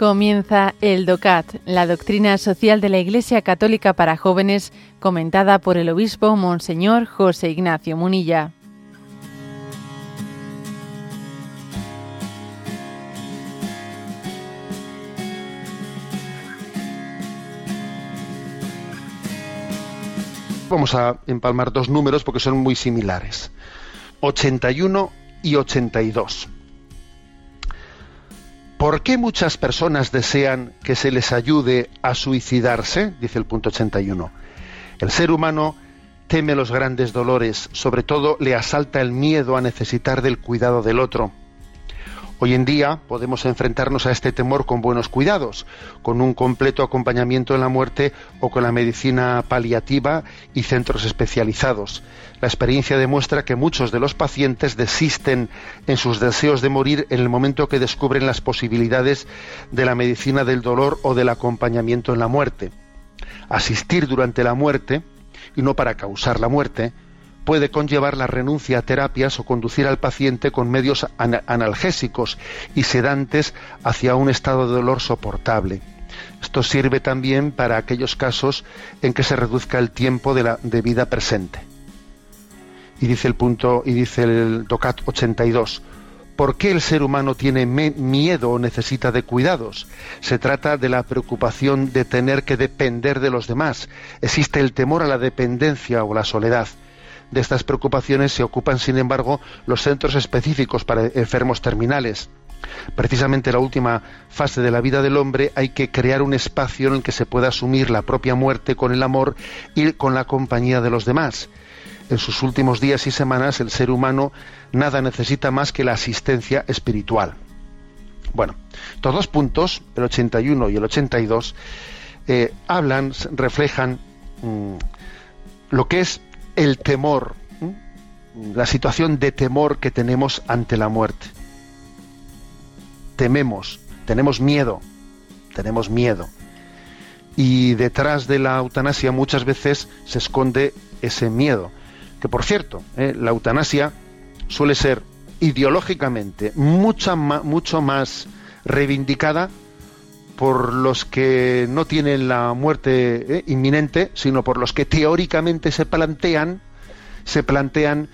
Comienza el DOCAT, la doctrina social de la Iglesia Católica para jóvenes, comentada por el obispo Monseñor José Ignacio Munilla. Vamos a empalmar dos números porque son muy similares. 81 y 82. ¿Por qué muchas personas desean que se les ayude a suicidarse? Dice el punto 81. El ser humano teme los grandes dolores, sobre todo le asalta el miedo a necesitar del cuidado del otro. Hoy en día podemos enfrentarnos a este temor con buenos cuidados, con un completo acompañamiento en la muerte o con la medicina paliativa y centros especializados. La experiencia demuestra que muchos de los pacientes desisten en sus deseos de morir en el momento que descubren las posibilidades de la medicina del dolor o del acompañamiento en la muerte. Asistir durante la muerte, y no para causar la muerte, puede conllevar la renuncia a terapias o conducir al paciente con medios analgésicos y sedantes hacia un estado de dolor soportable. Esto sirve también para aquellos casos en que se reduzca el tiempo de, la, de vida presente. Y dice el punto, y dice el DOCAT 82, ¿Por qué el ser humano tiene miedo o necesita de cuidados? Se trata de la preocupación de tener que depender de los demás. Existe el temor a la dependencia o la soledad de estas preocupaciones se ocupan, sin embargo, los centros específicos para enfermos terminales. Precisamente en la última fase de la vida del hombre hay que crear un espacio en el que se pueda asumir la propia muerte con el amor y con la compañía de los demás. En sus últimos días y semanas el ser humano nada necesita más que la asistencia espiritual. Bueno, estos dos puntos, el 81 y el 82, eh, hablan, reflejan mm, lo que es el temor, la situación de temor que tenemos ante la muerte. Tememos, tenemos miedo, tenemos miedo. Y detrás de la eutanasia muchas veces se esconde ese miedo. Que por cierto, ¿eh? la eutanasia suele ser ideológicamente mucha, mucho más reivindicada por los que no tienen la muerte eh, inminente, sino por los que teóricamente se plantean, se plantean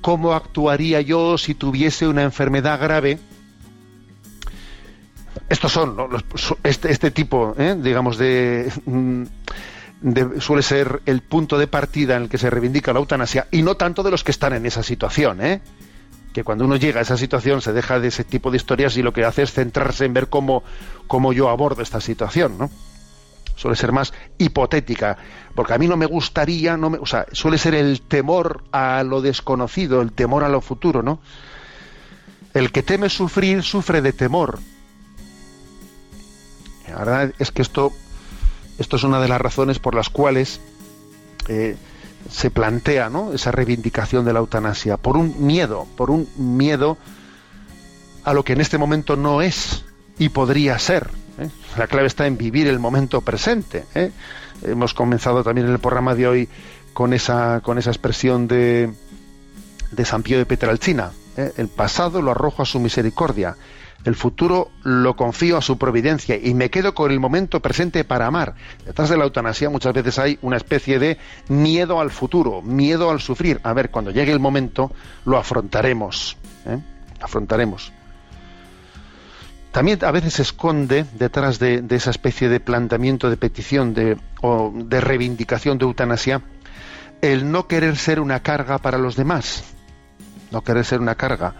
cómo actuaría yo si tuviese una enfermedad grave. Estos son este, este, tipo, eh, digamos, mm, de, suele ser el punto de partida en el que se reivindica la eutanasia y no tanto de los que están en esa situación, ¿eh? Que cuando uno llega a esa situación se deja de ese tipo de historias y lo que hace es centrarse en ver cómo, cómo yo abordo esta situación, ¿no? Suele ser más hipotética, porque a mí no me gustaría, no me, o sea, suele ser el temor a lo desconocido, el temor a lo futuro, ¿no? El que teme sufrir sufre de temor. La verdad es que esto, esto es una de las razones por las cuales eh, se plantea ¿no? esa reivindicación de la eutanasia, por un miedo, por un miedo a lo que en este momento no es y podría ser. ¿eh? La clave está en vivir el momento presente. ¿eh? Hemos comenzado también en el programa de hoy con esa, con esa expresión de, de San Pío de Petralcina. ¿Eh? El pasado lo arrojo a su misericordia el futuro lo confío a su providencia y me quedo con el momento presente para amar. Detrás de la eutanasia muchas veces hay una especie de miedo al futuro, miedo al sufrir. A ver, cuando llegue el momento lo afrontaremos. ¿eh? Afrontaremos. También a veces se esconde detrás de, esa especie de planteamiento de petición de, o de reivindicación de eutanasia el no querer ser una carga para los demás. No querer ser una carga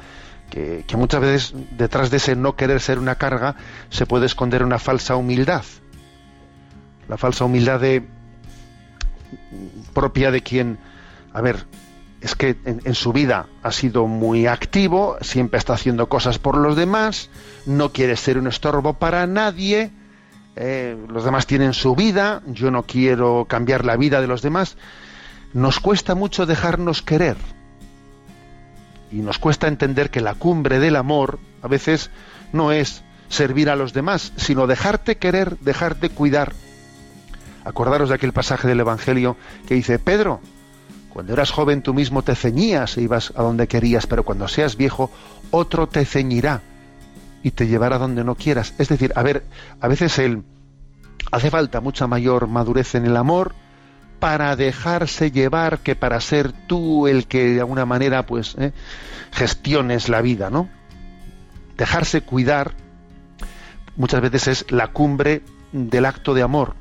que, muchas veces detrás de ese no querer ser una carga se puede esconder una falsa humildad. La falsa humildad propia de quien, a ver, es que en, su vida ha sido muy activo, siempre está haciendo cosas por los demás, no quiere ser un estorbo para nadie, eh, los demás tienen su vida, yo no quiero cambiar la vida de los demás. Nos cuesta mucho dejarnos querer y nos cuesta entender que la cumbre del amor a veces no es servir a los demás, sino dejarte querer, dejarte cuidar. Acordaros de aquel pasaje del Evangelio que dice, Pedro, cuando eras joven tú mismo te ceñías e ibas a donde querías, pero cuando seas viejo, otro te ceñirá y te llevará donde no quieras. Es decir, a ver, a veces el, hace falta mucha mayor madurez en el amor para dejarse llevar que para ser tú el que de alguna manera pues ¿eh? gestiones la vida, ¿no? Dejarse cuidar muchas veces es la cumbre del acto de amor,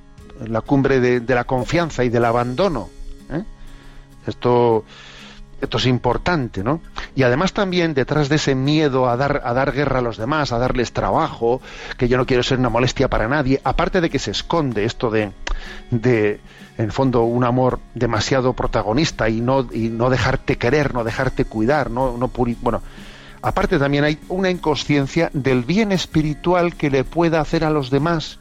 la cumbre de, la confianza y del abandono. ¿eh? Esto esto es importante, ¿no? Y además también detrás de ese miedo a dar, a dar guerra a los demás, a darles trabajo, que yo no quiero ser una molestia para nadie, aparte de que se esconde esto de, de en fondo, un amor demasiado protagonista y no, y no dejarte querer, no dejarte cuidar, no, no bueno, aparte también hay una inconsciencia del bien espiritual que le pueda hacer a los demás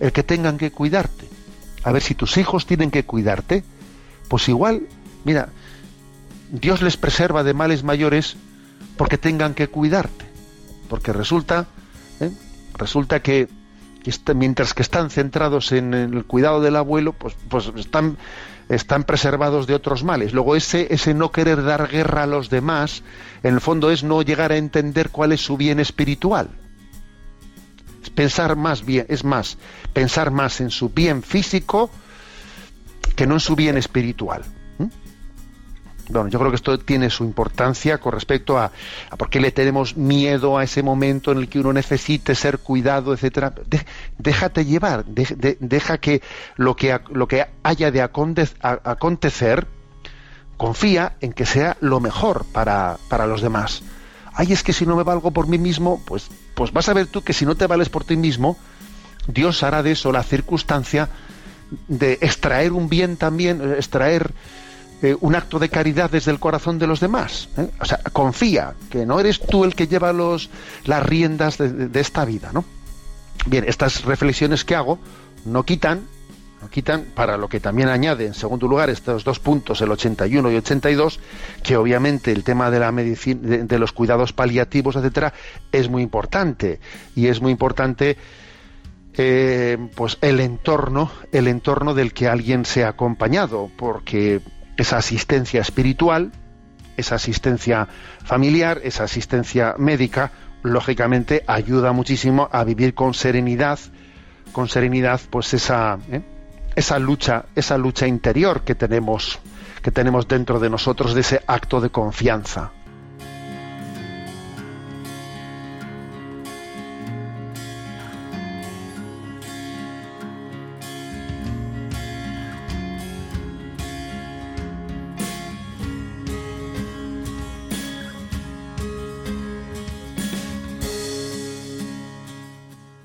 el que tengan que cuidarte. A ver, si tus hijos tienen que cuidarte, pues igual, mira, Dios les preserva de males mayores porque tengan que cuidarte. Porque resulta, ¿eh? resulta que mientras que están centrados en el cuidado del abuelo, pues, pues están, preservados de otros males. Luego ese, ese no querer dar guerra a los demás, en el fondo es no llegar a entender cuál es su bien espiritual. Es pensar más bien, es más, pensar más en su bien físico que no en su bien espiritual. Bueno, yo creo que esto tiene su importancia con respecto a, por qué le tenemos miedo a ese momento en el que uno necesite ser cuidado, etcétera. déjate llevar, deja que lo que, lo que haya de acontecer, confía en que sea lo mejor para, para los demás. Ay, es que si no me valgo por mí mismo, pues, pues vas a ver tú que si no te vales por ti mismo, Dios hará de eso la circunstancia de extraer un bien también, extraer eh, un acto de caridad desde el corazón de los demás. ¿eh? O sea, confía que no eres tú el que lleva los, las riendas de, esta vida, ¿no? Bien, estas reflexiones que hago no quitan, no quitan para lo que también añade en segundo lugar estos dos puntos, el 81 y 82, que obviamente el tema de la medicina, de, los cuidados paliativos, etcétera, es muy importante y es muy importante eh, pues el entorno, el entorno del que alguien se ha acompañado, porque esa asistencia espiritual, esa asistencia familiar, esa asistencia médica, lógicamente ayuda muchísimo a vivir con serenidad, con serenidad, pues esa, ¿eh? esa lucha, esa lucha interior que tenemos, que tenemos dentro de nosotros de ese acto de confianza.